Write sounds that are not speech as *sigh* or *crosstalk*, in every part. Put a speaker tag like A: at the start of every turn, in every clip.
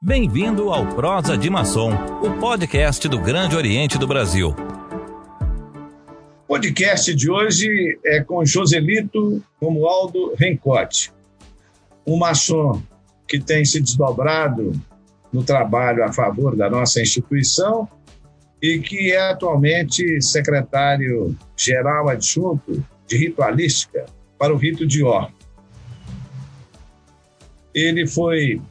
A: Bem-vindo ao Prosa de Maçom, o podcast do Grande Oriente do Brasil.
B: O podcast de hoje é com Joselito Romualdo Rencote, um maçom que tem se desdobrado no trabalho a favor da nossa instituição e que é atualmente secretário-geral adjunto de ritualística para o rito de Or. Ele foi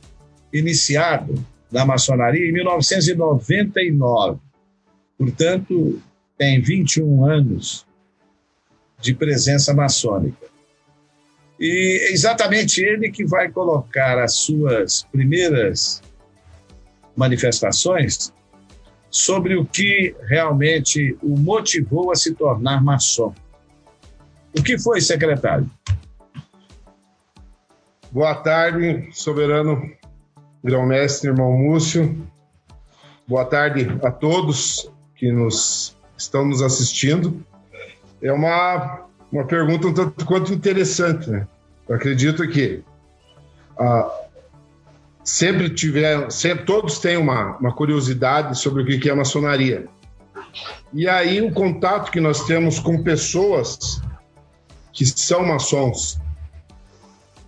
B: iniciado na maçonaria em 1999. Portanto, tem 21 anos de presença maçônica. E é exatamente ele que vai colocar as suas primeiras manifestações sobre o que realmente o motivou a se tornar maçom. O que foi, secretário?
C: Boa tarde, soberano grão-mestre, irmão Múcio. Boa tarde a todos que nos estão nos assistindo. É uma, uma pergunta um tanto quanto interessante, né? Eu acredito que ah, sempre tiver, sempre, todos têm uma, uma curiosidade sobre o que é maçonaria. E aí o contato que nós temos com pessoas que são maçons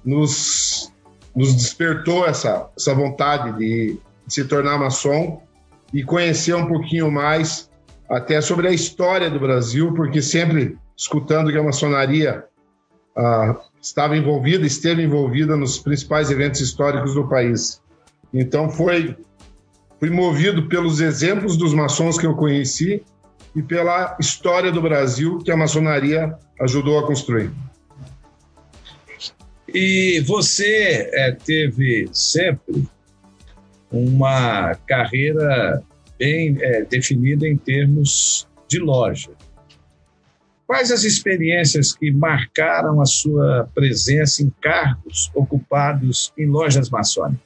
C: nos nos despertou essa, essa vontade de, se tornar maçom e conhecer um pouquinho mais até sobre a história do Brasil, porque sempre escutando que a maçonaria ah, estava envolvida, esteve envolvida nos principais eventos históricos do país. Então foi fui movido pelos exemplos dos maçons que eu conheci e pela história do Brasil que a maçonaria ajudou a construir.
B: E você é, teve sempre uma carreira bem é, definida em termos de loja. Quais as experiências que marcaram a sua presença em cargos ocupados em lojas maçônicas?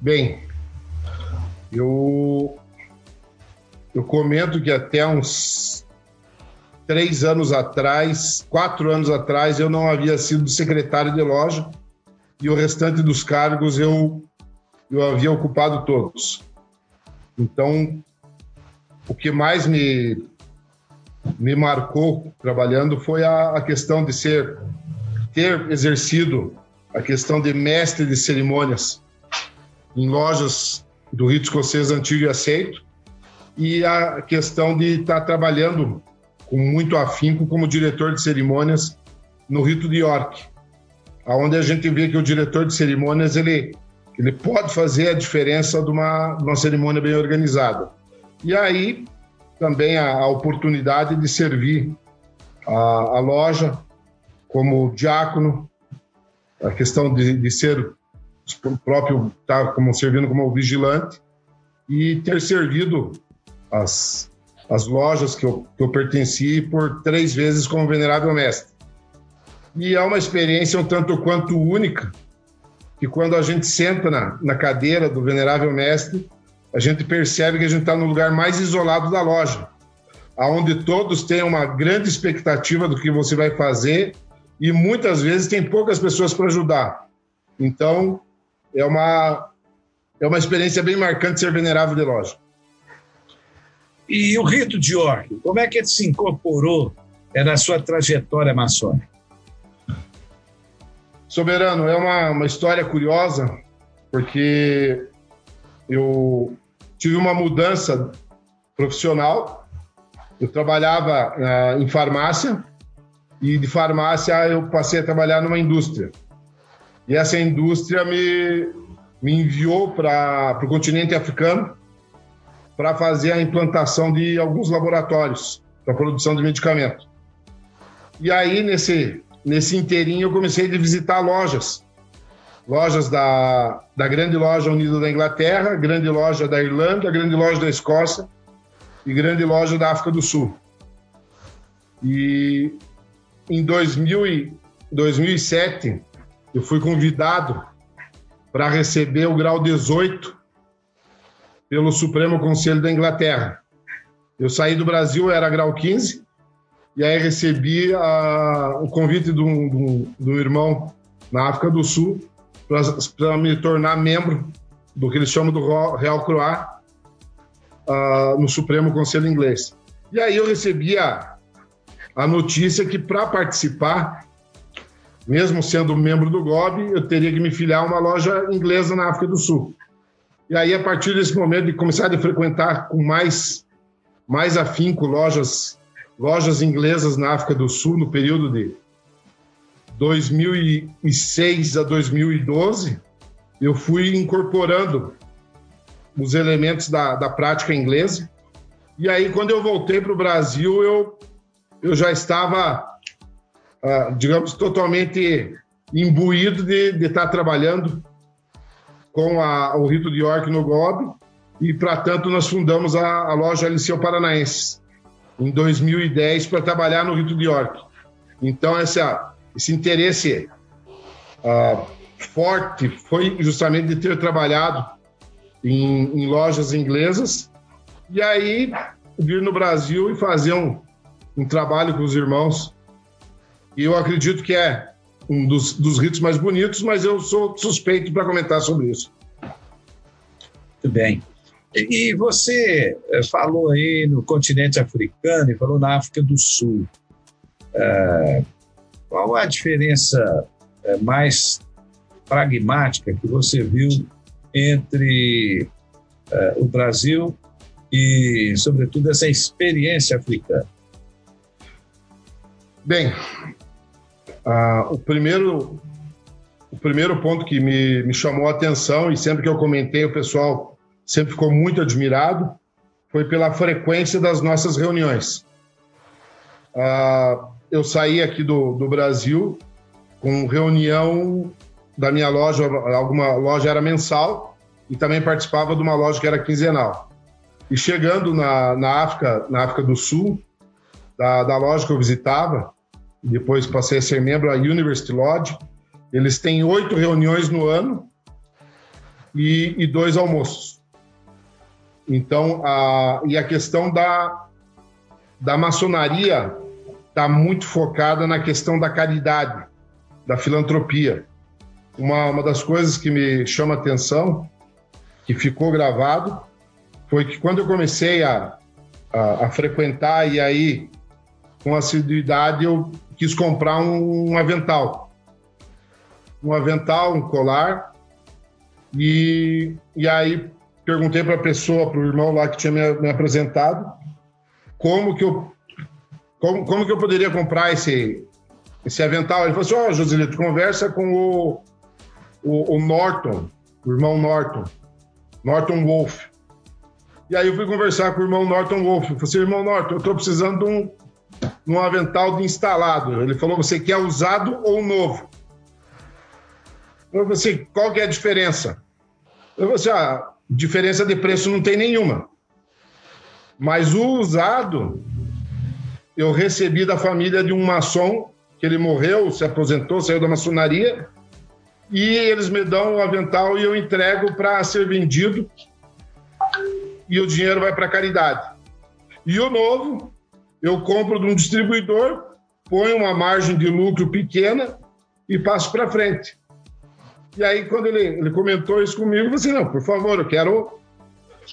C: Bem, eu, eu comento que até uns três anos atrás, quatro anos atrás, eu não havia sido secretário de loja e o restante dos cargos eu, eu havia ocupado todos. Então, o que mais me, me marcou trabalhando foi a, a questão de ser ter exercido a questão de mestre de cerimônias em lojas do rito escocês antigo e aceito e a questão de estar trabalhando com muito afinco como diretor de cerimônias no Rito de York, aonde a gente vê que o diretor de cerimônias ele ele pode fazer a diferença de uma, de uma cerimônia bem organizada. E aí também a, a oportunidade de servir a, a, loja como diácono, a questão de, de ser o próprio tá como servindo como vigilante e ter servido as as lojas que eu, que eu pertenci por três vezes como venerável mestre. E é uma experiência um tanto quanto única, que quando a gente senta na, na cadeira do venerável mestre, a gente percebe que a gente está no lugar mais isolado da loja, aonde todos têm uma grande expectativa do que você vai fazer e muitas vezes tem poucas pessoas para ajudar. Então, é uma, é uma experiência bem marcante ser venerável de loja.
B: E o rito de York, como é que ele se incorporou é, na sua trajetória maçônica?
C: Soberano, é uma, uma história curiosa, porque eu tive uma mudança profissional. Eu trabalhava uh, em farmácia e de farmácia eu passei a trabalhar numa indústria. E essa indústria me, me enviou para o continente africano para fazer a implantação de alguns laboratórios para produção de medicamento. E aí, nesse, nesse inteirinho, eu comecei a visitar lojas. Lojas da, da grande loja unida da Inglaterra, grande loja da Irlanda, grande loja da Escócia e grande loja da África do Sul. E em 2000 e 2007, eu fui convidado para receber o grau 18 pelo Supremo Conselho da Inglaterra. Eu saí do Brasil, era grau 15, e aí recebi a, o convite de um, irmão na África do Sul para me tornar membro do que eles chamam do Real Croix uh, no Supremo Conselho Inglês. E aí eu recebi a, a notícia que para participar, mesmo sendo membro do GOB, eu teria que me filiar a uma loja inglesa na África do Sul. E aí, a partir desse momento, de começar a frequentar com mais, mais afinco lojas, lojas inglesas na África do Sul, no período de 2006 a 2012, eu fui incorporando os elementos da, da prática inglesa. E aí, quando eu voltei para o Brasil, eu, eu já estava, uh, digamos, totalmente imbuído de, de estar trabalhando com a, o Rito de York no GOB. E, para tanto, nós fundamos a, a loja Liceu Paranaense em 2010 para trabalhar no Rito de York. Então, essa, esse interesse uh, forte foi justamente de ter trabalhado em, em lojas inglesas e aí vir no Brasil e fazer um, um trabalho com os irmãos. E eu acredito que é um dos, dos ritos mais bonitos, mas eu sou suspeito para comentar sobre isso.
B: Muito bem. E você eh, falou aí no continente africano e falou na África do Sul. É, qual a diferença é, mais pragmática que você viu entre uh, o Brasil e, sobretudo, essa experiência africana?
C: Bem, uh, o primeiro o primeiro ponto que me, me chamou a atenção e sempre que eu comentei o pessoal sempre ficou muito admirado foi pela frequência das nossas reuniões. Uh, eu saí aqui do, do Brasil com reunião da minha loja, alguma loja era mensal e também participava de uma loja que era quinzenal. E chegando na, na África, na África do Sul, da, da loja que eu visitava, depois passei a ser membro da University Lodge, eles têm oito reuniões no ano e, e dois almoços. Então, a, e a questão da, da maçonaria está muito focada na questão da caridade, da filantropia. Uma, uma das coisas que me chama atenção, que ficou gravado, foi que quando eu comecei a, a, a frequentar e aí com assiduidade eu quis comprar um, um avental. Um avental, um colar. E, e aí perguntei para a pessoa, para o irmão lá que tinha me, me, apresentado, como que eu como, como que eu poderia comprar esse esse avental. Ele falou assim: Ó, oh, Joselito, conversa com o, o, o, Norton, o irmão Norton, Norton Wolf. E aí eu fui conversar com o irmão Norton Wolf. Eu falei assim: irmão Norton, eu estou precisando de um, de um avental de instalado. Ele falou: você quer usado ou novo? Eu falei assim: qual que é a diferença? Eu falei assim: ah, diferença de preço não tem nenhuma. Mas o usado eu recebi da família de um maçom que ele morreu, se aposentou, saiu da maçonaria, e eles me dão o avental e eu entrego para ser vendido e o dinheiro vai para caridade. E o novo, eu compro de um distribuidor, ponho uma margem de lucro pequena e passo para frente. E aí, quando ele, ele comentou isso comigo, eu falei assim, não, por favor, eu quero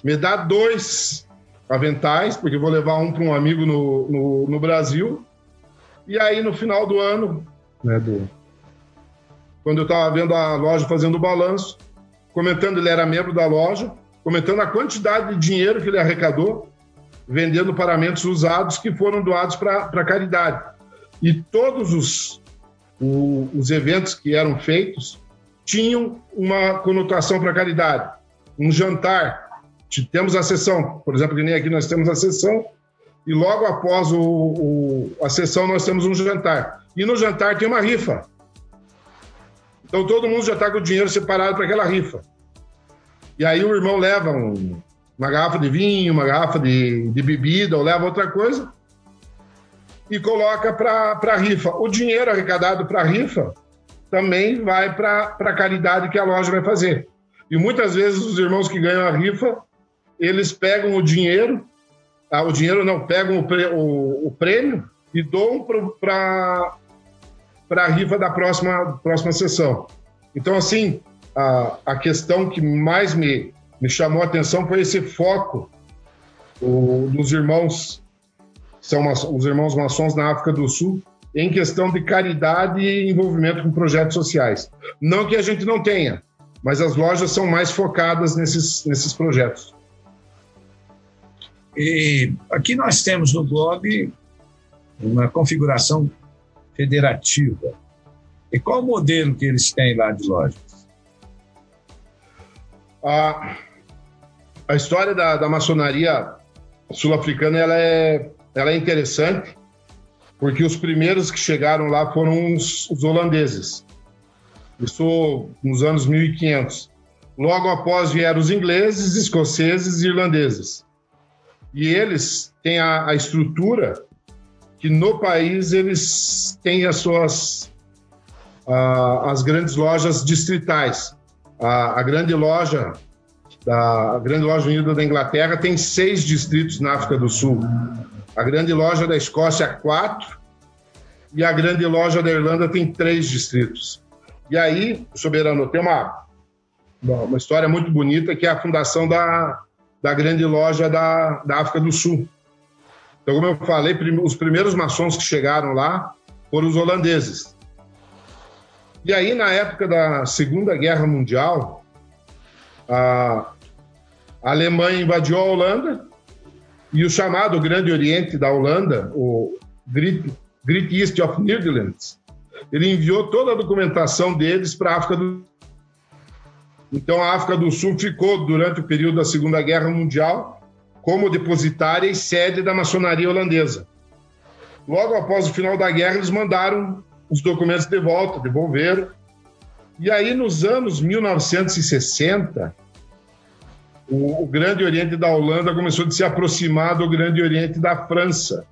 C: me dar dois aventais, porque vou levar um para um amigo no, no, no Brasil e aí, no final do ano, né, do... quando eu estava vendo a loja fazendo o balanço, comentando, ele era membro da loja, comentando a quantidade de dinheiro que ele arrecadou, vendendo paramentos usados que foram doados para caridade. E todos os, o, os eventos que eram feitos tinham uma conotação para caridade. Um jantar, temos a sessão, por exemplo, que nem aqui nós temos a sessão e logo após o, o, a sessão nós temos um jantar. E no jantar tem uma rifa. Então todo mundo já está com o dinheiro separado para aquela rifa. E aí o irmão leva um, uma garrafa de vinho, uma garrafa de, de bebida, ou leva outra coisa e coloca para a rifa. O dinheiro arrecadado para a rifa também vai para a caridade que a loja vai fazer. E muitas vezes os irmãos que ganham a rifa, eles pegam o dinheiro ah, o dinheiro não, pegam o, o, o prêmio e doam para a rifa da próxima, próxima sessão. Então, assim, a, a questão que mais me, me chamou a atenção foi esse foco o, dos irmãos, são os irmãos maçons na África do Sul, em questão de caridade e envolvimento com projetos sociais. Não que a gente não tenha, mas as lojas são mais focadas nesses, nesses projetos.
B: E aqui nós temos no blog uma configuração federativa. E qual o modelo que eles têm lá de lojas?
C: A, a história da, da maçonaria sul-africana ela é, ela é interessante, porque os primeiros que chegaram lá foram os, os holandeses. Isso nos anos 1500. Logo após vieram os ingleses, escoceses e irlandeses. E eles têm a, a estrutura que no país eles têm as suas as grandes lojas distritais. A, a, grande loja da grande loja unida da Inglaterra tem seis distritos na África do Sul. A grande loja da Escócia quatro e a grande loja da Irlanda tem três distritos. E aí, soberano, tem uma uma história muito bonita que é a fundação da, da grande loja da, da África do Sul. Então, como eu falei, os primeiros maçons que chegaram lá foram os holandeses. E aí, na época da Segunda Guerra Mundial, a, Alemanha invadiu a Holanda e o chamado Grande Oriente da Holanda, o Great, Great East of Netherlands, ele enviou toda a documentação deles para a África do Então, a África do Sul ficou, durante o período da Segunda Guerra Mundial, como depositária e sede da maçonaria holandesa. Logo após o final da guerra, eles mandaram os documentos de volta, devolveram. E aí, nos anos 1960, o, o Grande Oriente da Holanda começou a se aproximar do Grande Oriente da França.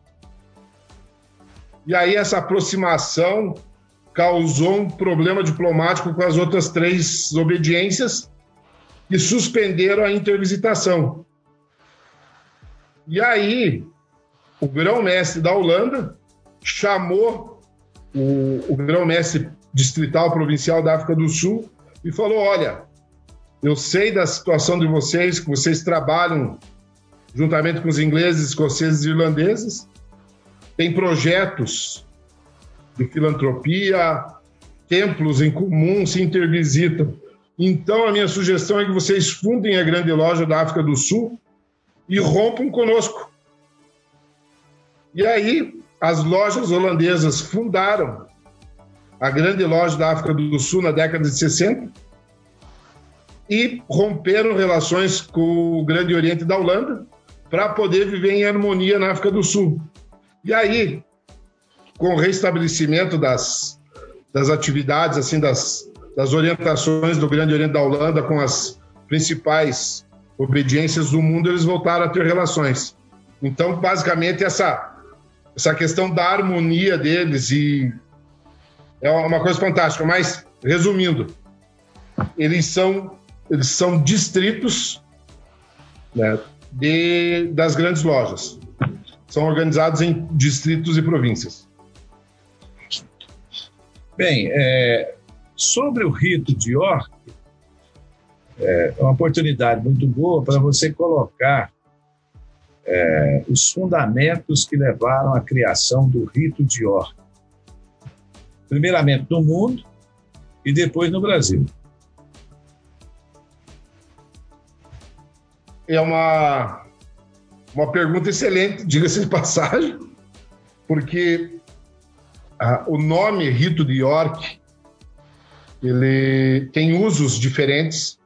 C: E aí, essa aproximação causou um problema diplomático com as outras três obediências e suspenderam a intervisitação. E aí, o grão-mestre da Holanda chamou o, o grão-mestre distrital provincial da África do Sul e falou: Olha, eu sei da situação de vocês, que vocês trabalham juntamente com os ingleses, escoceses e irlandeses, tem projetos de filantropia, templos em comum se intervisitam. Então, a minha sugestão é que vocês fundem a grande loja da África do Sul e rompam conosco. E aí, as lojas holandesas fundaram a grande loja da África do Sul na década de 60 e romperam relações com o Grande Oriente da Holanda para poder viver em harmonia na África do Sul. E aí, com o restabelecimento das, das atividades, assim, das, das orientações do Grande Oriente da Holanda com as principais obediências do mundo, eles voltaram a ter relações. Então, basicamente, essa, essa questão da harmonia deles e é uma coisa fantástica. Mas, resumindo, eles são, eles são distritos né, de, das grandes lojas. São organizados em distritos e províncias.
B: Bem, é, sobre o rito de York, é uma oportunidade muito boa para você colocar é, os fundamentos que levaram à criação do rito de York. Primeiramente no mundo e depois no Brasil.
C: É uma, uma pergunta excelente, diga-se de passagem, porque ah, o nome Rito de York ele tem usos diferentes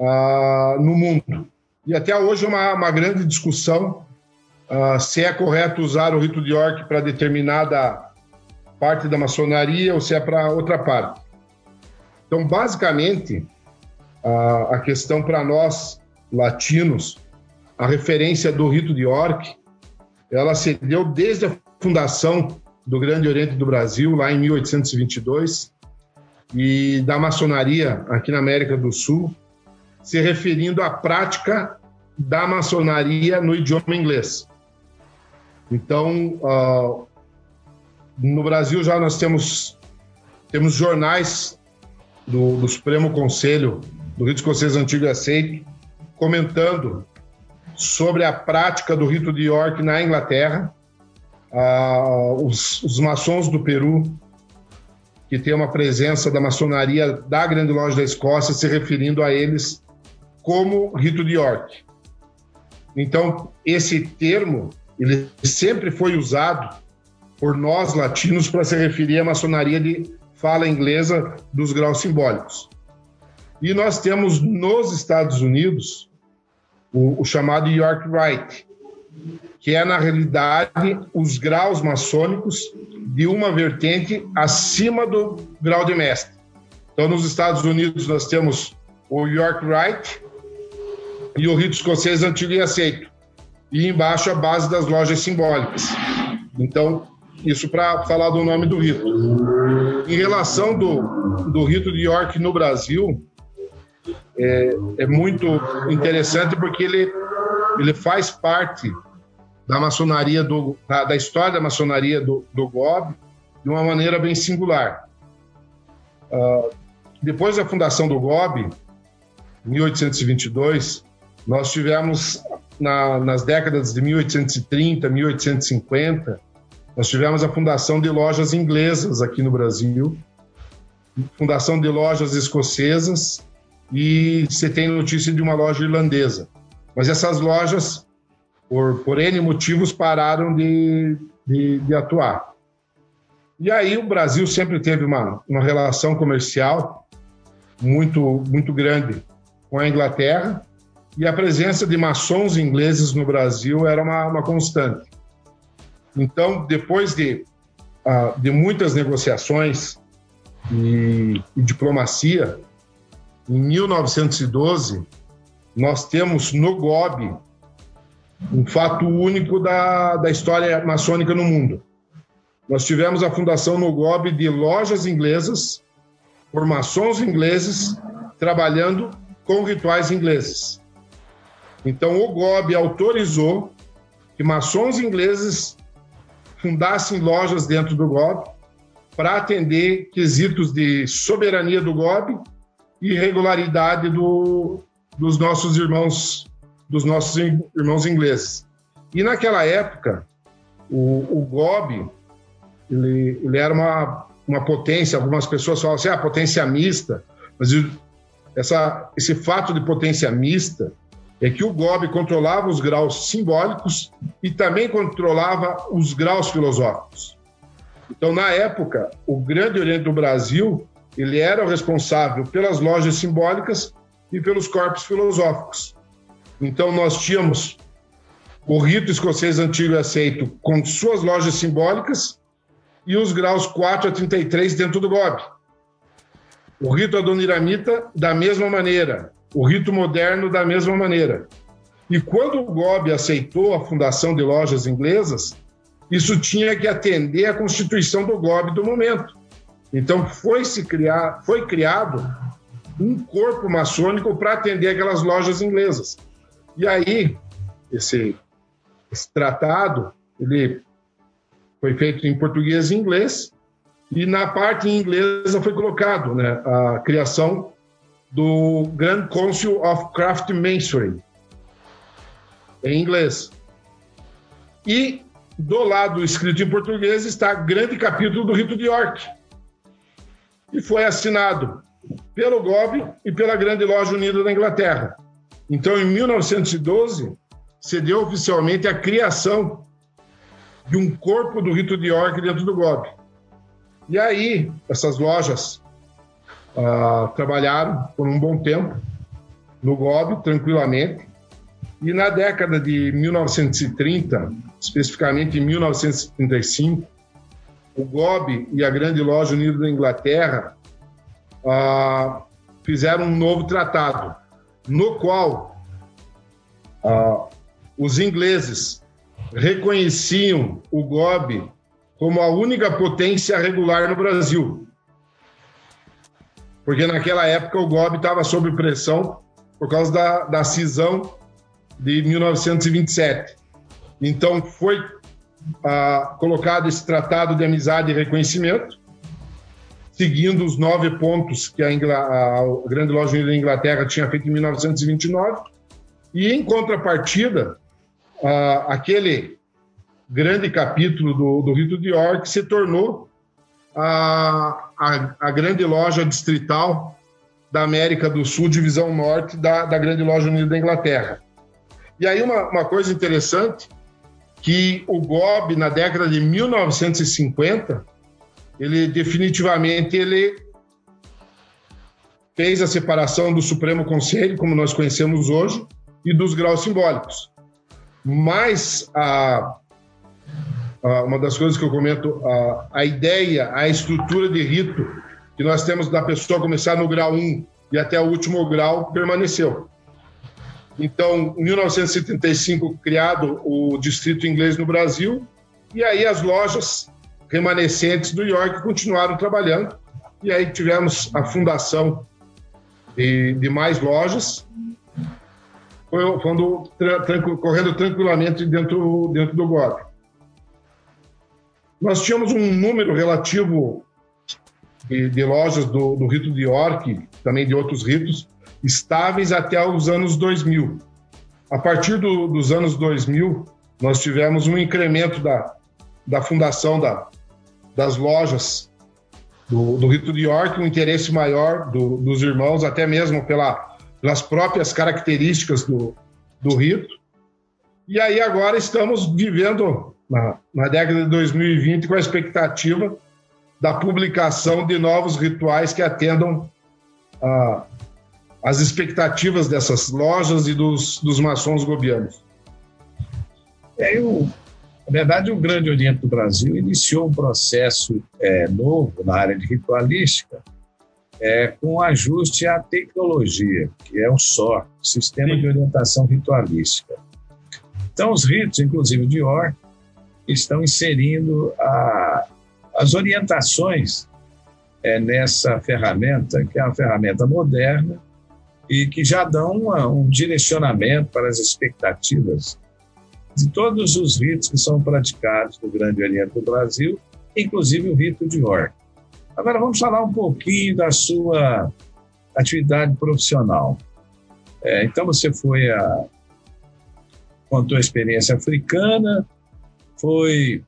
C: ah, no mundo. E até hoje é uma, uma grande discussão uh, se é correto usar o rito de York para determinada parte da maçonaria ou se é para outra parte. Então, basicamente, a, a questão para nós latinos, a referência do rito de York, ela se deu desde a fundação do Grande Oriente do Brasil, lá em 1822, e da maçonaria aqui na América do Sul, se referindo à prática da maçonaria no idioma inglês. Então, uh, no Brasil já nós temos, temos jornais do, do Supremo Conselho do Rito Escocês Antigo e Aceito, comentando sobre a prática do rito de York na Inglaterra. Ah, os, os maçons do Peru, que tem uma presença da maçonaria da Grande Loja da Escócia, se referindo a eles como rito de York. Então, esse termo ele sempre foi usado por nós latinos para se referir à maçonaria de fala inglesa dos graus simbólicos. E nós temos nos Estados Unidos o, o chamado York Rite, que é, na realidade, os graus maçônicos de uma vertente acima do grau de mestre. Então, nos Estados Unidos, nós temos o York Rite e o rito escocês antigo e aceito. E embaixo a base das lojas simbólicas. Então, isso para falar do nome do rito. Em relação do, do rito de York no Brasil, é, é muito interessante porque ele, ele faz parte da maçonaria, do, da, da história da maçonaria do, do GOB de uma maneira bem singular. Uh, depois da fundação do GOB, em 1822, nós tivemos, na, nas décadas de 1830, 1850, nós tivemos a fundação de lojas inglesas aqui no Brasil, fundação de lojas escocesas e você tem notícia de uma loja irlandesa. Mas essas lojas, por, por N motivos, pararam de, de, de atuar. E aí o Brasil sempre teve uma, uma relação comercial muito, muito grande com a Inglaterra e a presença de maçons ingleses no Brasil era uma, uma constante. Então, depois de, uh, de muitas negociações e, e diplomacia, em 1912, nós temos no GOB um fato único da, da história maçônica no mundo. Nós tivemos a fundação no GOB de lojas inglesas, por maçons ingleses, trabalhando com rituais ingleses. Então, o GOB autorizou que maçons ingleses fundassem lojas dentro do GOB para atender quesitos de soberania do GOB e regularidade do, dos nossos irmãos dos nossos irmãos ingleses. E naquela época, o, o GOB ele, ele era uma, uma potência, algumas pessoas falam assim, ah, potência mista, mas essa, esse fato de potência mista é que o GOB controlava os graus simbólicos e também controlava os graus filosóficos. Então, na época, o Grande Oriente do Brasil ele era o responsável pelas lojas simbólicas e pelos corpos filosóficos. Então, nós tínhamos o rito escocês antigo aceito com suas lojas simbólicas e os graus 4 a 33 dentro do GOB. O rito adoniramita, da mesma maneira o rito moderno da mesma maneira. E quando o GOB aceitou a fundação de lojas inglesas, isso tinha que atender à constituição do GOB do momento. Então foi se criar, foi criado um corpo maçônico para atender aquelas lojas inglesas. E aí esse, esse tratado ele foi feito em português e inglês e na parte inglesa foi colocado né, a criação do Grand Council of Craft Masonry, em inglês. E do lado escrito em português está grande capítulo do Rito de York. E foi assinado pelo GOB e pela Grande Loja Unida da Inglaterra. Então, em 1912, se deu oficialmente a criação de um corpo do Rito de York dentro do GOB. E aí, essas lojas uh, trabalharam por um bom tempo no GOB, tranquilamente. E na década de 1930, especificamente em 1935, o GOB e a Grande Loja Unida da Inglaterra uh, fizeram um novo tratado, no qual uh, os ingleses reconheciam o GOB como a única potência regular no Brasil, porque naquela época o GOB estava sob pressão por causa da, da cisão de 1927. Então foi ah, colocado esse tratado de amizade e reconhecimento, seguindo os nove pontos que a, Ingl... a Grande Loja da Inglaterra tinha feito em 1929. E, em contrapartida, uh, aquele grande capítulo do, do Rito de York se tornou a, a, a, grande loja distrital da América do Sul, divisão norte da, da grande loja unida da Inglaterra. E aí uma, uma coisa interessante, que o GOB, na década de 1950, ele definitivamente ele fez a separação do Supremo Conselho, como nós conhecemos hoje, e dos graus simbólicos. Mas a, uma das coisas que eu comento, a, ideia, a estrutura de rito que nós temos da pessoa começar no grau 1 e até o último grau permaneceu. Então, em 1975, criado o Distrito Inglês no Brasil, e aí as lojas remanescentes do York continuaram trabalhando, e aí tivemos a fundação de, de mais lojas, quando, correndo tranquilamente dentro, dentro do GOB. Nós tínhamos um número relativo de, de lojas do, do, rito de York, também de outros ritos, estáveis até os anos 2000. A partir do, dos anos 2000, nós tivemos um incremento da, da fundação da, das lojas do, do rito de York, um interesse maior do, dos irmãos, até mesmo pela, pelas próprias características do, do rito. E aí agora estamos vivendo na, na década de 2020 com a expectativa da publicação de novos rituais que atendam a, as expectativas dessas lojas e dos, dos maçons gobianos.
B: É, eu, na verdade, o Grande Oriente do Brasil iniciou um processo é, novo na área de ritualística é, com ajuste à tecnologia, que é o SOR, Sistema de Orientação Ritualística. Então, os ritos, inclusive o Dior, estão inserindo a, as orientações é, nessa ferramenta, que é uma ferramenta moderna, e que já dão uma, um direcionamento para as expectativas de todos os ritos que são praticados no Grande Oriente do Brasil, inclusive o rito de York. Agora vamos falar um pouquinho da sua atividade profissional. É, então você foi a contou a experiência africana, foi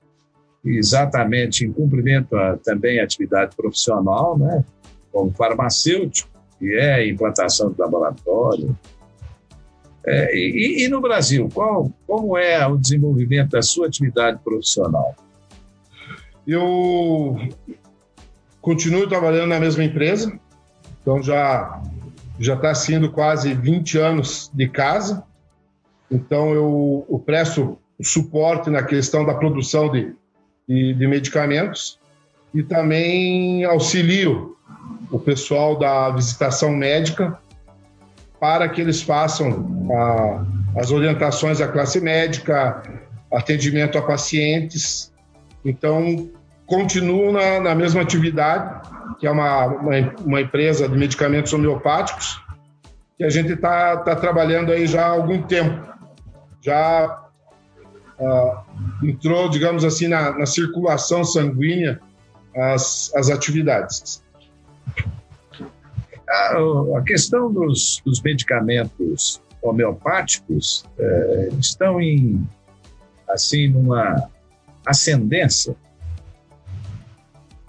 B: exatamente em cumprimento a, também a atividade profissional, né, como farmacêutico, que é implantação do laboratório. É, e, e, no Brasil, qual, como é o desenvolvimento da sua atividade profissional?
C: Eu continuo trabalhando na mesma empresa, então já já está sendo quase 20 anos de casa, então eu, eu presto suporte na questão da produção de, de, de medicamentos e também auxilio o pessoal da visitação médica para que eles façam a, as orientações à classe médica, atendimento a pacientes. Então, continuo na, na mesma atividade, que é uma, uma, uma, empresa de medicamentos homeopáticos, que a gente está tá trabalhando aí já há algum tempo. Já entrou, digamos assim, na, na circulação sanguínea as, as atividades.
B: A, a questão dos, dos, medicamentos homeopáticos é, estão em assim numa ascendência.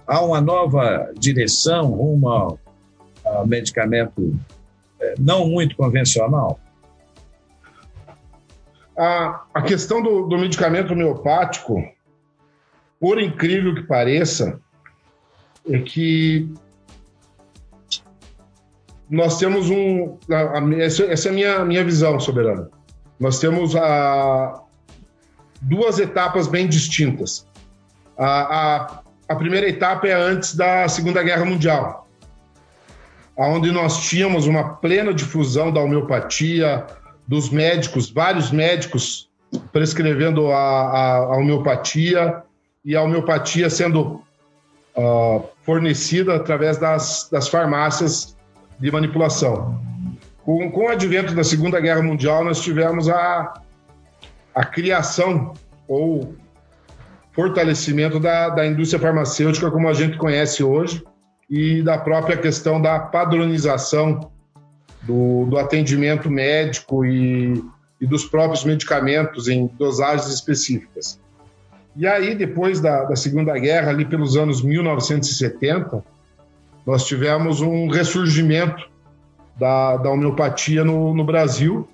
B: Há uma nova direção rumo ao, ao medicamento é, não muito convencional.
C: A, a questão do, do medicamento homeopático, por incrível que pareça, é que nós temos um. A, a, essa, é a minha, minha visão, soberana. Nós temos a, duas etapas bem distintas. A, a primeira etapa é antes da Segunda Guerra Mundial, onde nós tínhamos uma plena difusão da homeopatia, dos médicos, vários médicos prescrevendo a, a, a homeopatia e a homeopatia sendo uh, fornecida através das, das farmácias de manipulação. Com, com o advento da Segunda Guerra Mundial, nós tivemos a, a criação ou fortalecimento da, da indústria farmacêutica como a gente conhece hoje, e da própria questão da padronização do, do atendimento médico e, e, dos próprios medicamentos em dosagens específicas. E aí, depois da, da Segunda Guerra, ali pelos anos 1970, nós tivemos um ressurgimento da, da homeopatia no, no Brasil.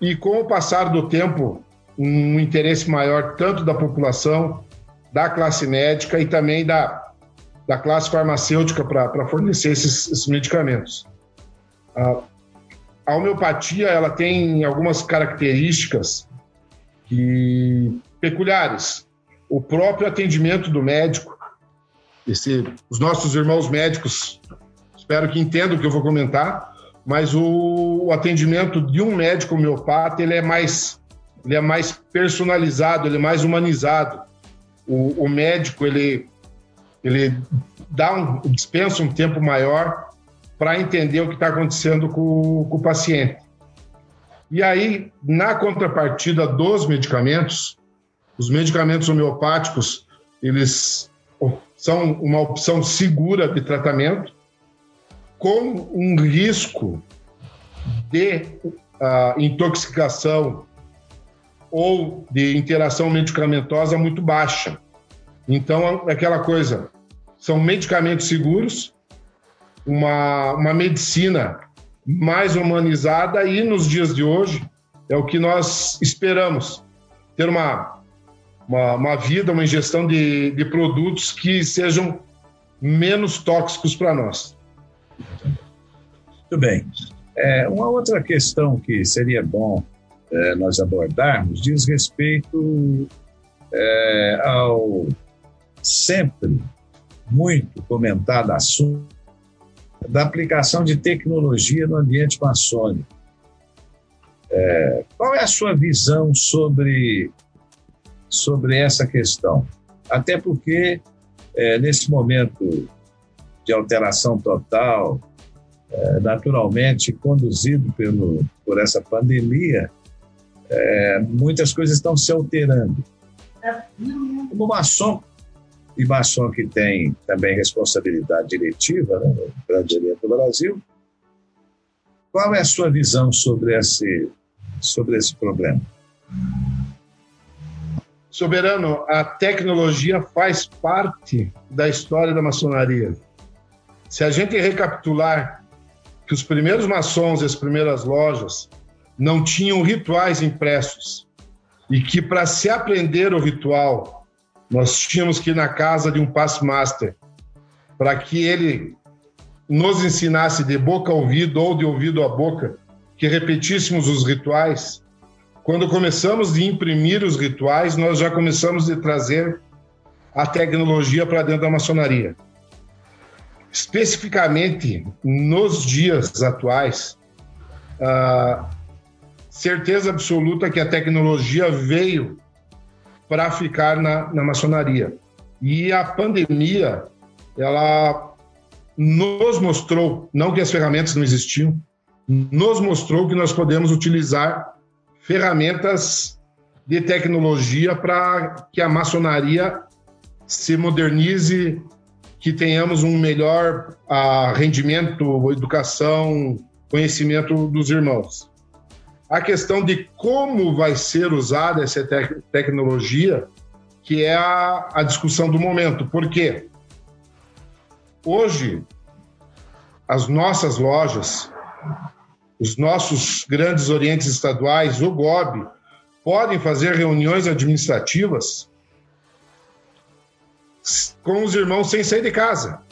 C: E com o passar do tempo, um interesse maior tanto da população, da classe médica e também da, da classe farmacêutica para fornecer esses, esses medicamentos. A, homeopatia ela tem algumas características que, peculiares. O próprio atendimento do médico, esse, os nossos irmãos médicos, espero que entendam o que eu vou comentar, mas o, o atendimento de um médico homeopata ele é mais ele é mais personalizado, ele é mais humanizado. O, o médico ele ele dá um, dispensa um tempo maior para entender o que está acontecendo com, com, o paciente. E aí, na contrapartida dos medicamentos, os medicamentos homeopáticos, eles são uma opção segura de tratamento, com um risco de uh, intoxicação ou de interação medicamentosa muito baixa. Então, é aquela coisa, são medicamentos seguros, uma, uma medicina mais humanizada e nos dias de hoje é o que nós esperamos, ter uma, uma, uma vida, uma ingestão de, de produtos que sejam menos tóxicos para nós.
B: Muito bem. É, uma outra questão que seria bom é, nós abordarmos diz respeito é, ao sempre muito comentado assunto da aplicação de tecnologia no ambiente maçônico. É, qual é a sua visão sobre, sobre essa questão? Até porque, é, nesse momento de alteração total, é, naturalmente conduzido pelo, por essa pandemia, é, muitas coisas estão se alterando. Como maçom, e maçom que tem também responsabilidade diretiva né, no Grande Oriente do Brasil, qual é a sua visão sobre esse, sobre esse problema?
C: Soberano, a tecnologia faz parte da história da maçonaria. Se a gente recapitular que os primeiros maçons e as primeiras lojas não tinham rituais impressos e que para se aprender o ritual nós tínhamos que ir na casa de um passmaster para que ele nos ensinasse de boca a ouvido ou de ouvido a boca, que repetíssemos os rituais. Quando começamos de imprimir os rituais, nós já começamos a trazer a tecnologia para dentro da maçonaria. Especificamente nos dias atuais, a certeza absoluta que a tecnologia veio para ficar na, na maçonaria. E a pandemia, ela nos mostrou, não que as ferramentas não existiam, nos mostrou que nós podemos utilizar ferramentas de tecnologia para que a maçonaria se modernize, que tenhamos um melhor uh, rendimento, educação, conhecimento dos irmãos a questão de como vai ser usada essa te tecnologia, que é a, a discussão do momento. Por quê? Hoje, as nossas lojas, os nossos grandes orientes estaduais, o GOB, podem fazer reuniões administrativas com os irmãos sem sair de casa.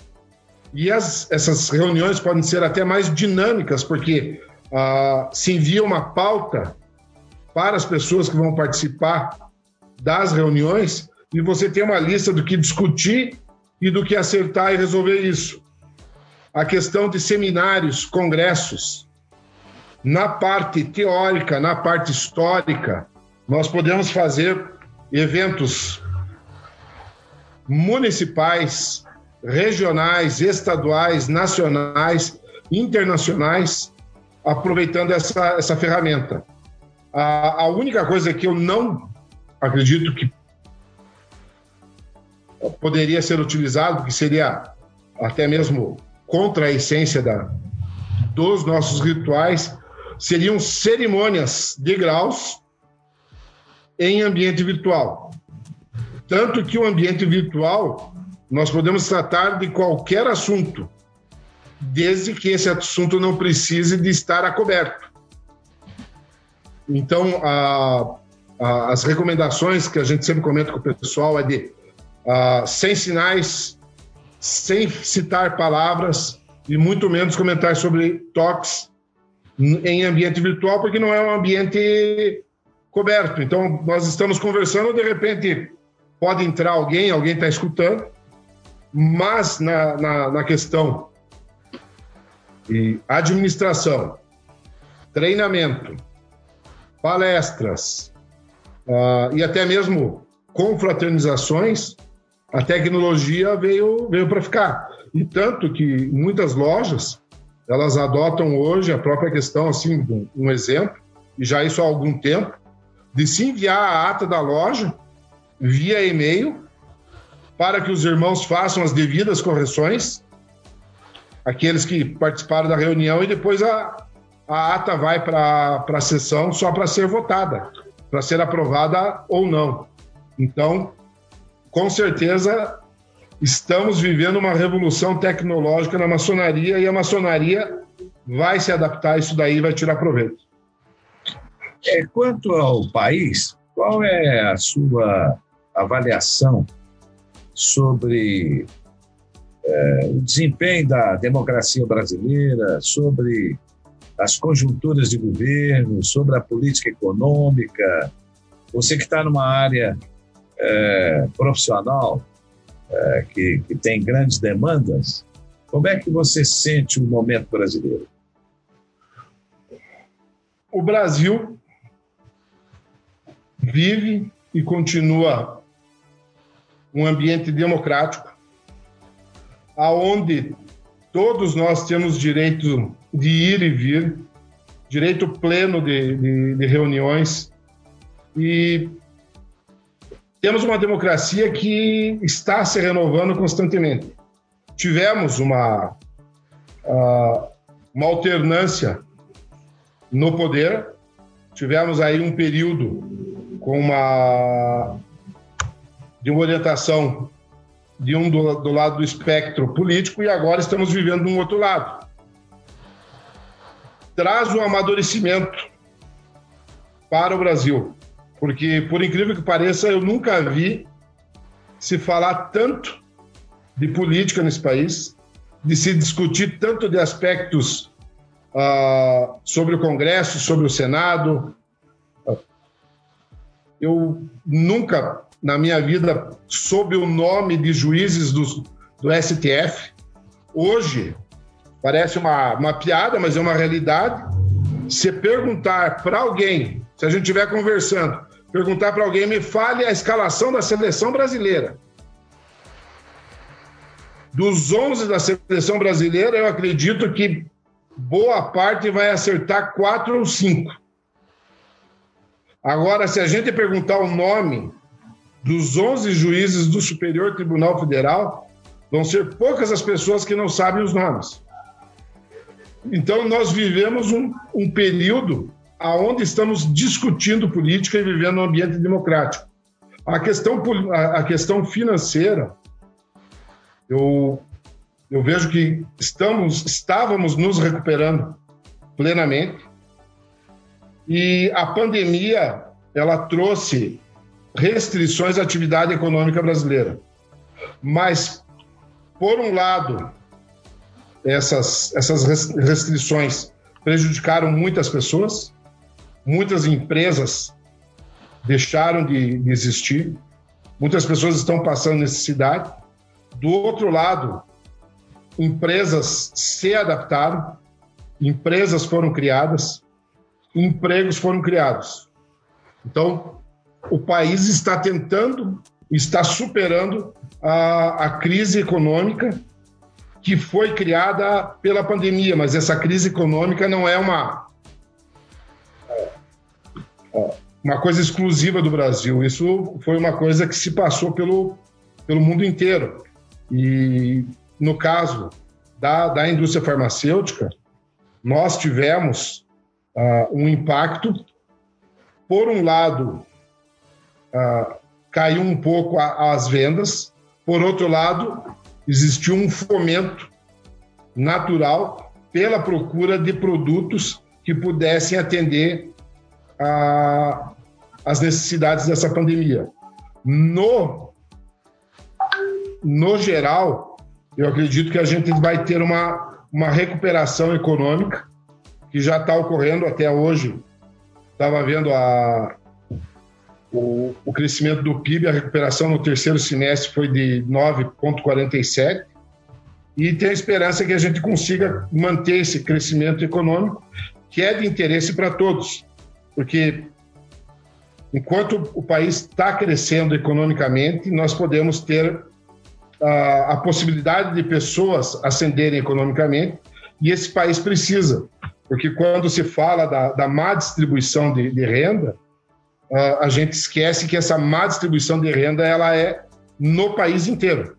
C: E as, essas reuniões podem ser até mais dinâmicas, porque uh, se envia uma pauta para as pessoas que vão participar das reuniões e você tem uma lista do que discutir e do que acertar e resolver isso. A questão de seminários, congressos, na parte teórica, na parte histórica, nós podemos fazer eventos municipais, regionais, estaduais, nacionais, internacionais, aproveitando essa, essa ferramenta. A, a única coisa que eu não acredito que poderia ser utilizado, que seria até mesmo contra a essência da, dos nossos rituais, seriam cerimônias de graus em ambiente virtual. Tanto que o ambiente virtual, nós podemos tratar de qualquer assunto, desde que esse assunto não precise de estar acoberto. Então, a, a, as recomendações que a gente sempre comenta com o pessoal é de a, sem sinais, sem citar palavras e muito menos comentar sobre toques em ambiente virtual, porque não é um ambiente coberto. Então, nós estamos conversando, de repente pode entrar alguém, alguém está escutando, mas na, na, na questão de administração, treinamento, palestras uh, e até mesmo confraternizações, a tecnologia veio, veio para ficar. E tanto que muitas lojas, elas adotam hoje a própria questão, assim, um exemplo, e já isso há algum tempo, de se enviar a ata da loja via e-mail para que os irmãos façam as devidas correções, aqueles que participaram da reunião, e depois a, a ata vai para a sessão só para ser votada, para ser aprovada ou não. Então, com certeza, estamos vivendo uma revolução tecnológica na maçonaria e a maçonaria vai se adaptar a isso daí e vai tirar proveito.
B: É, quanto ao país, qual é a sua avaliação sobre é, o desempenho da democracia brasileira, sobre as conjunturas de governo, sobre a política econômica. Você que está numa área é, profissional é, que, que tem grandes demandas, como é que você sente o momento brasileiro?
C: O Brasil vive e continua um ambiente democrático, aonde todos nós temos direito de ir e vir, direito pleno de, de, de reuniões e temos uma democracia que está se renovando constantemente. Tivemos uma, uh, uma alternância no poder, tivemos aí um período com uma de uma orientação de um do, do lado do espectro político e agora estamos vivendo um outro lado. Traz um amadurecimento para o Brasil, porque, por incrível que pareça, eu nunca vi se falar tanto de política nesse país, de se discutir tanto de aspectos uh, sobre o Congresso, sobre o Senado. Eu nunca na minha vida sob o nome de juízes do, do STF. Hoje, parece uma, uma piada, mas é uma realidade. Se perguntar para alguém, se a gente estiver conversando, perguntar para alguém, me fale a escalação da seleção brasileira. Dos 11 da seleção brasileira, eu acredito que boa parte vai acertar quatro ou cinco. Agora, se a gente perguntar o nome dos 11 juízes do Superior Tribunal Federal, vão ser poucas as pessoas que não sabem os nomes. Então, nós vivemos um, um período onde estamos discutindo política e vivendo um ambiente democrático. A questão, a questão financeira, eu, eu vejo que estamos, estávamos nos recuperando plenamente e a pandemia ela trouxe restrições à atividade econômica brasileira. Mas, por um lado, essas, essas restrições prejudicaram muitas pessoas, muitas empresas deixaram de, de existir, muitas pessoas estão passando necessidade. Do outro lado, empresas se adaptaram, empresas foram criadas, empregos foram criados. Então, o país está tentando, está superando a, a crise econômica que foi criada pela pandemia, mas essa crise econômica não é uma uma coisa exclusiva do Brasil. Isso foi uma coisa que se passou pelo, pelo mundo inteiro. E no caso da, da indústria farmacêutica, nós tivemos uh, um impacto. Por um lado, uh, caiu um pouco a, as vendas, por outro lado, existiu um fomento natural pela procura de produtos que pudessem atender a, as necessidades dessa pandemia. No, no geral, eu acredito que a gente vai ter uma, uma recuperação econômica que já está ocorrendo até hoje. Estava vendo a, o, o, crescimento do PIB, a recuperação no terceiro semestre foi de 9,47 e tem a esperança que a gente consiga manter esse crescimento econômico, que é de interesse para todos, porque enquanto o país está crescendo economicamente, nós podemos ter a, a possibilidade de pessoas ascenderem economicamente, e esse país precisa, porque quando se fala da, da má distribuição de, de renda, a, a gente esquece que essa má distribuição de renda ela é no país inteiro.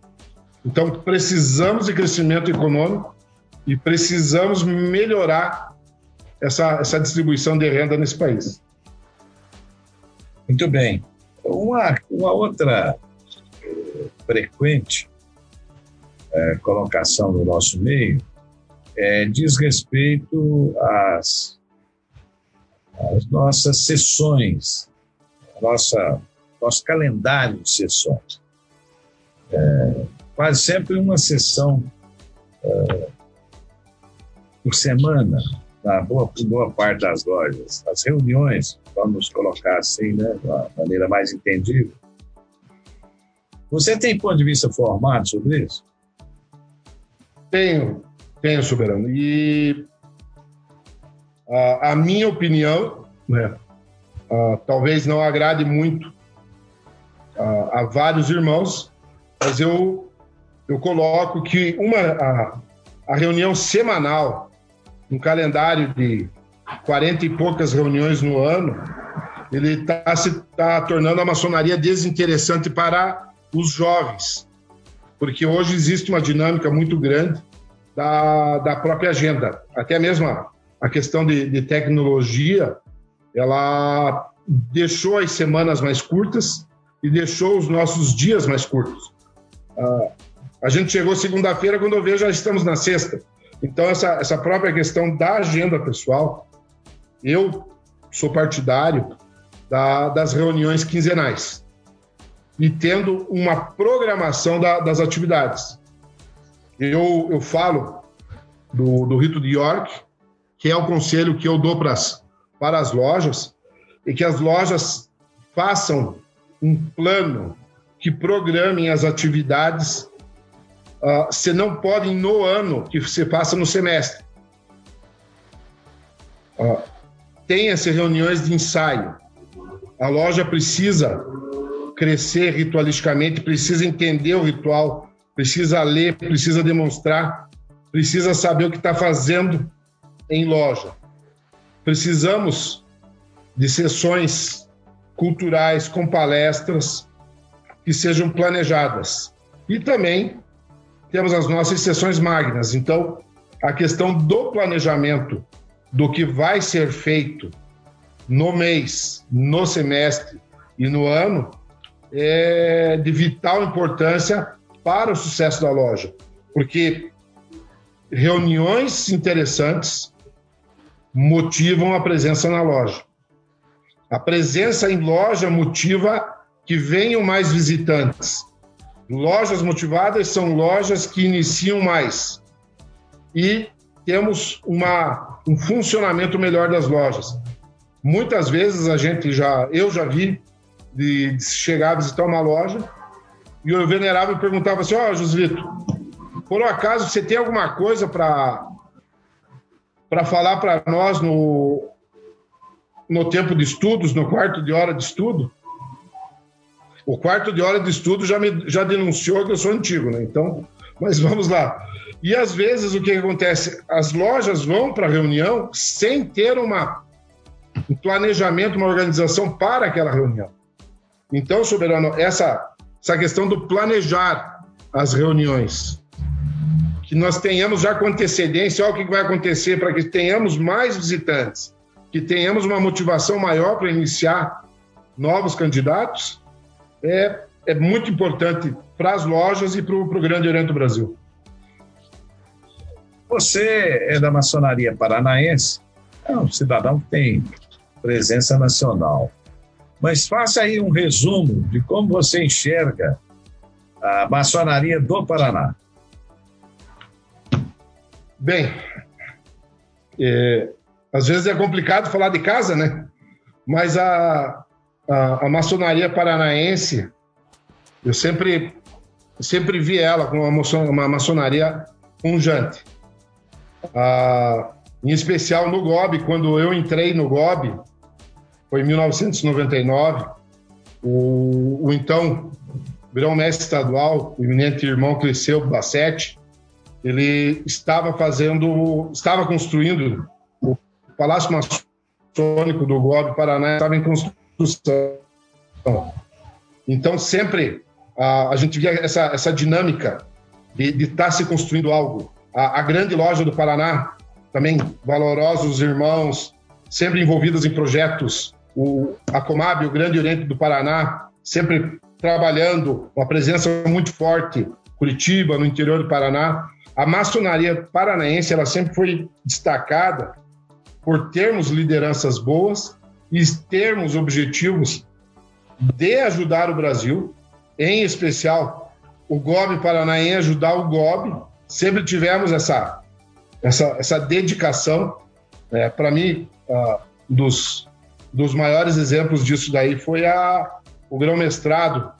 C: Então, precisamos de crescimento econômico e precisamos melhorar essa, essa distribuição de renda nesse país.
B: Muito bem. Uma, uma outra eh, frequente é, colocação no nosso meio é, diz respeito às, às nossas sessões, nossa, nosso calendário de sessões. É, quase sempre uma sessão é, por semana, na boa, boa parte das lojas. As reuniões, vamos colocar assim, né, de uma maneira mais entendível. Você tem ponto de vista formado sobre isso?
C: Tenho, tenho, Soberano. E a, a minha opinião, né, a, talvez não agrade muito a, a, vários irmãos, mas eu, eu coloco que uma, a, a reunião semanal, um calendário de 40 e poucas reuniões no ano, ele está se tá tornando a maçonaria desinteressante para os jovens porque hoje existe uma dinâmica muito grande da, da própria agenda. Até mesmo a, a questão de, de tecnologia, ela deixou as semanas mais curtas e deixou os nossos dias mais curtos. Uh, a gente chegou segunda-feira, quando eu vejo, já estamos na sexta. Então, essa, essa própria questão da agenda pessoal, eu sou partidário da, das reuniões quinzenais e tendo uma programação da, das atividades. Eu, eu falo do, do rito de York, que é o conselho que eu dou pras, para as lojas, e que as lojas façam um plano que programem as atividades, uh, não podem no ano, que se faça no semestre. Uh, Tenha-se reuniões de ensaio. A loja precisa crescer ritualisticamente, precisa entender o ritual, precisa ler, precisa demonstrar, precisa saber o que está fazendo em loja. Precisamos de sessões culturais com palestras que sejam planejadas. E também temos as nossas sessões magnas. Então, a questão do planejamento do que vai ser feito no mês, no semestre e no ano é de vital importância para o sucesso da loja, porque reuniões interessantes motivam a presença na loja. A presença em loja motiva que venham mais visitantes. Lojas motivadas são lojas que iniciam mais. E temos uma, um funcionamento melhor das lojas. Muitas vezes a gente já, eu já vi de, de chegar a visitar uma loja e o venerável perguntava assim: Ó, oh, por um acaso você tem alguma coisa para para falar para nós no, no tempo de estudos, no quarto de hora de estudo? O quarto de hora de estudo já, me, já denunciou que eu sou antigo, né? Então, mas vamos lá. E às vezes o que acontece? As lojas vão para a reunião sem ter uma, um planejamento, uma organização para aquela reunião. Então, soberano, essa, essa questão do planejar as reuniões que nós tenhamos já com antecedência, olha o que vai acontecer para que tenhamos mais visitantes, que tenhamos uma motivação maior para iniciar novos candidatos, é, é muito importante para as lojas e para o Grande Oriente do Brasil.
B: Você é da maçonaria paranaense, é um cidadão que tem presença nacional. Mas faça aí um resumo de como você enxerga a maçonaria do Paraná.
C: Bem, é, às vezes é complicado falar de casa, né? Mas a, a, a maçonaria paranaense, eu sempre, sempre vi ela como uma, uma maçonaria punjante. Ah, em especial no GOB, quando eu entrei no GOB, foi em 1999, o, o então grão-mestre estadual, o eminente irmão Cresceu Bassete, ele estava fazendo, estava construindo o Palácio Maçônico do Gobe Paraná, estava em construção. Então, sempre a, a gente via essa, essa dinâmica de estar tá se construindo algo. A, a, grande loja do Paraná, também valorosos irmãos, sempre envolvidos em projetos. O, a Comab, o Grande Oriente do Paraná, sempre trabalhando, uma presença muito forte. Curitiba, no interior do Paraná a maçonaria paranaense ela sempre foi destacada por termos lideranças boas e termos objetivos de ajudar o Brasil, em especial o GOB Paraná em ajudar o GOB. Sempre tivemos essa, essa, essa dedicação. É, Para mim, uh, dos, dos maiores exemplos disso daí foi a, o grão-mestrado,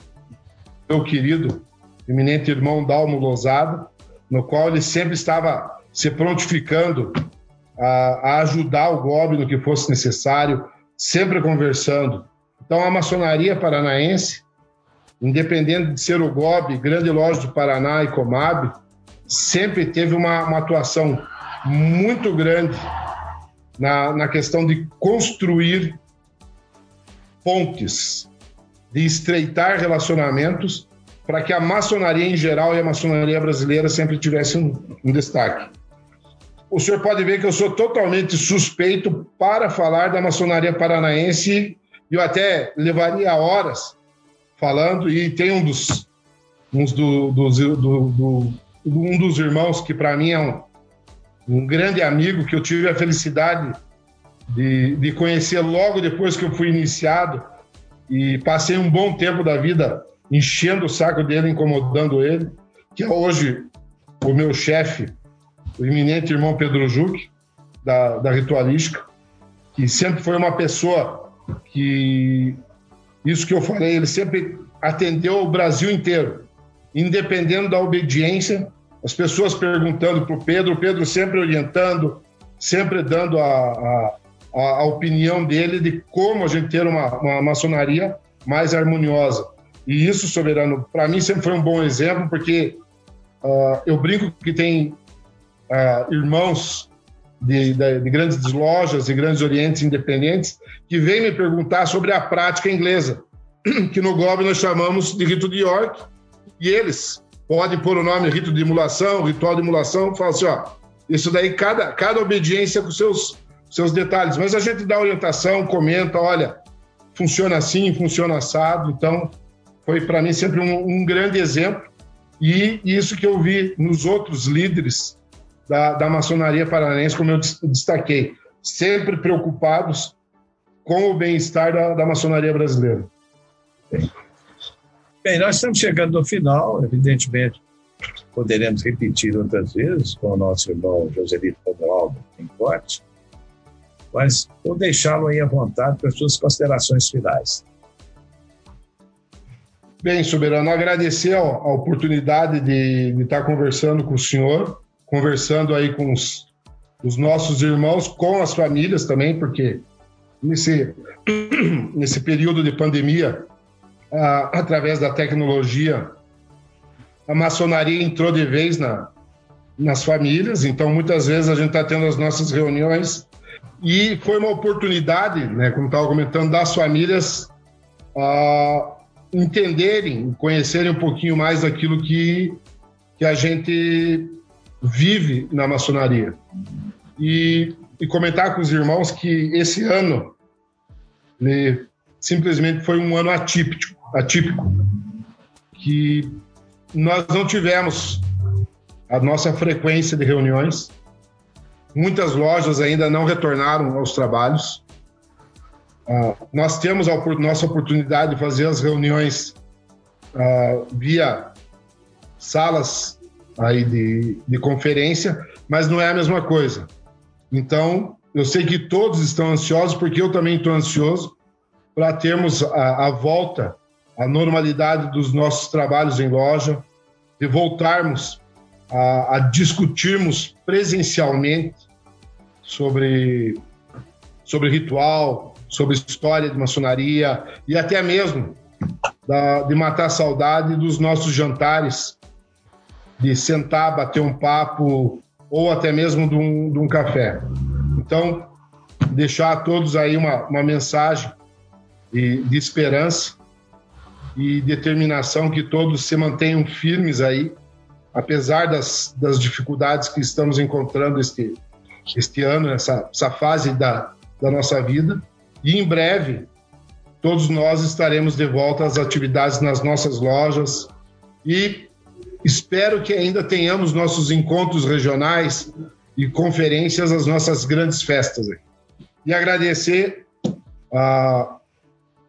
C: meu querido, eminente irmão Dalmo Lozada, no qual ele sempre estava se prontificando a, a ajudar o GOB no que fosse necessário, sempre conversando. Então, a maçonaria paranaense, independente de ser o GOB, Grande Loja do Paraná e Comab, sempre teve uma, uma atuação muito grande na, na questão de construir pontes, de estreitar relacionamentos para que a maçonaria em geral e a maçonaria brasileira sempre tivessem um, um destaque. O senhor pode ver que eu sou totalmente suspeito para falar da maçonaria paranaense. E eu até levaria horas falando. E tem um dos, uns do, do, do, um dos irmãos que para mim é um, um grande amigo que eu tive a felicidade de, de conhecer logo depois que eu fui iniciado. E passei um bom tempo da vida enchendo o saco dele, incomodando ele, que é hoje o meu chefe, o eminente irmão Pedro Juque, da, da Ritualística, que sempre foi uma pessoa que, isso que eu falei, ele sempre atendeu o Brasil inteiro, independendo da obediência, as pessoas perguntando para o Pedro, o Pedro sempre orientando, sempre dando a, a, a, opinião dele de como a gente ter uma, uma maçonaria mais harmoniosa. E isso, Soberano, para mim sempre foi um bom exemplo, porque uh, eu brinco que tem uh, irmãos de, de, de, grandes lojas e grandes orientes independentes que vêm me perguntar sobre a prática inglesa, *clears throat* que no GOB nós chamamos de rito de York, e eles podem pôr o nome rito de emulação, ritual de emulação, falam assim, ó, isso daí, cada, cada obediência com seus, seus detalhes, mas a gente dá orientação, comenta, olha, funciona assim, funciona assado, então foi para mim sempre um, um, grande exemplo e isso que eu vi nos outros líderes da, da maçonaria paranaense, como eu destaquei, sempre preocupados com o bem-estar da, da maçonaria brasileira.
B: Bem, nós estamos chegando no final, evidentemente, poderemos repetir outras vezes com o nosso irmão Joselito Romualdo em corte, mas vou deixá-lo aí à vontade para as suas considerações finais.
C: Bem, Soberano, agradecer a, a oportunidade de, de, estar conversando com o senhor, conversando aí com os, os nossos irmãos, com as famílias também, porque nesse, *clears throat* nesse período de pandemia, através da tecnologia, a maçonaria entrou de vez na, nas famílias, então muitas vezes a gente está tendo as nossas reuniões e foi uma oportunidade, né, como estava comentando, das famílias entenderem, conhecerem um pouquinho mais daquilo que, que a gente vive na maçonaria. E, e comentar com os irmãos que esse ano ele simplesmente foi um ano atípico, atípico, que nós não tivemos a nossa frequência de reuniões. Muitas lojas ainda não retornaram aos trabalhos. Uh, nós temos a nossa oportunidade de fazer as reuniões uh, via salas aí de, de conferência, mas não é a mesma coisa. Então, eu sei que todos estão ansiosos, porque eu também estou ansioso para termos a, a volta à normalidade dos nossos trabalhos em loja, de voltarmos a, a discutirmos presencialmente sobre, sobre ritual, sobre história de maçonaria e até mesmo da, de matar a saudade dos nossos jantares, de sentar, bater um papo ou até mesmo de um, de um café. Então, deixar a todos aí uma, uma mensagem de, de esperança e determinação que todos se mantenham firmes aí, apesar das, das dificuldades que estamos encontrando este, este ano, essa, essa fase da, da nossa vida. E em breve, todos nós estaremos de volta às atividades nas nossas lojas e espero que ainda tenhamos nossos encontros regionais e conferências, as nossas grandes festas. E agradecer a,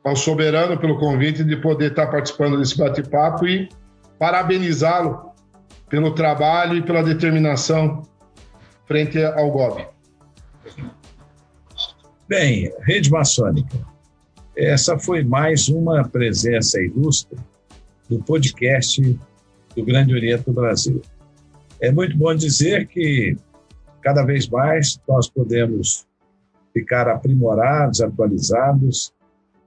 C: ao Soberano pelo convite de poder estar participando desse bate-papo e parabenizá-lo pelo trabalho e pela determinação frente ao GOB.
B: Bem, Rede Maçônica, essa foi mais uma presença ilustre do podcast do Grande Oriente do Brasil. É muito bom dizer que cada vez mais nós podemos ficar aprimorados, atualizados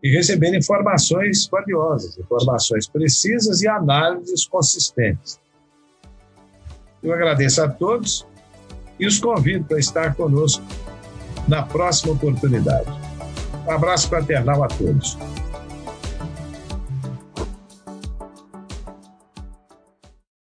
B: e receber informações valiosas, informações precisas e análises consistentes. Eu agradeço a todos e os convido para estar conosco na próxima oportunidade. Um abraço fraternal a todos.